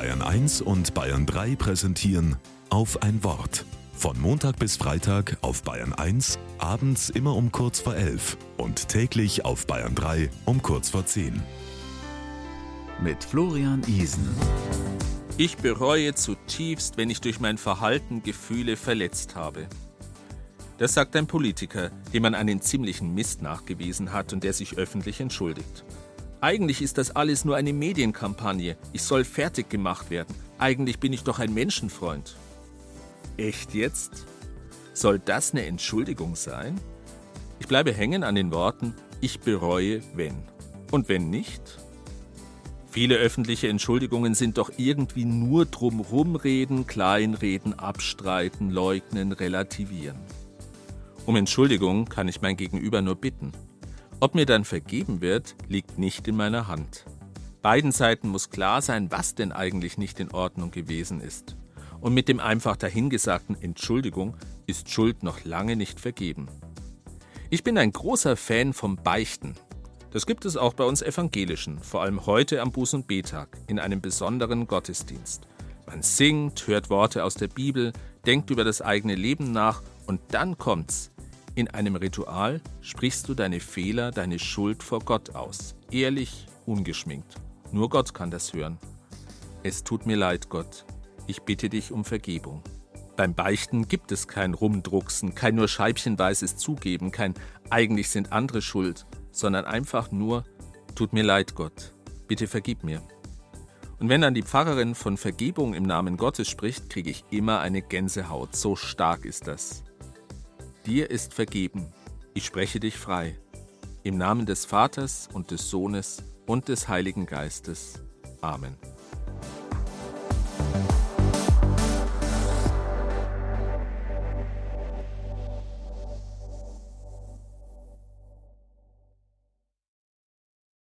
Bayern 1 und Bayern 3 präsentieren auf ein Wort. Von Montag bis Freitag auf Bayern 1, abends immer um kurz vor 11 und täglich auf Bayern 3 um kurz vor 10. Mit Florian Isen. Ich bereue zutiefst, wenn ich durch mein Verhalten Gefühle verletzt habe. Das sagt ein Politiker, dem man einen ziemlichen Mist nachgewiesen hat und der sich öffentlich entschuldigt. Eigentlich ist das alles nur eine Medienkampagne. Ich soll fertig gemacht werden. Eigentlich bin ich doch ein Menschenfreund. Echt jetzt? Soll das eine Entschuldigung sein? Ich bleibe hängen an den Worten, ich bereue, wenn. Und wenn nicht? Viele öffentliche Entschuldigungen sind doch irgendwie nur drumrum reden, kleinreden, abstreiten, leugnen, relativieren. Um Entschuldigung kann ich mein Gegenüber nur bitten. Ob mir dann vergeben wird, liegt nicht in meiner Hand. Beiden Seiten muss klar sein, was denn eigentlich nicht in Ordnung gewesen ist. Und mit dem einfach dahingesagten Entschuldigung ist Schuld noch lange nicht vergeben. Ich bin ein großer Fan vom Beichten. Das gibt es auch bei uns Evangelischen, vor allem heute am Buß- und Betag, in einem besonderen Gottesdienst. Man singt, hört Worte aus der Bibel, denkt über das eigene Leben nach und dann kommt's. In einem Ritual sprichst du deine Fehler, deine Schuld vor Gott aus. Ehrlich, ungeschminkt. Nur Gott kann das hören. Es tut mir leid, Gott. Ich bitte dich um Vergebung. Beim Beichten gibt es kein Rumdrucksen, kein nur scheibchenweises Zugeben, kein eigentlich sind andere schuld, sondern einfach nur tut mir leid, Gott. Bitte vergib mir. Und wenn dann die Pfarrerin von Vergebung im Namen Gottes spricht, kriege ich immer eine Gänsehaut. So stark ist das. Dir ist vergeben. Ich spreche dich frei. Im Namen des Vaters und des Sohnes und des Heiligen Geistes. Amen.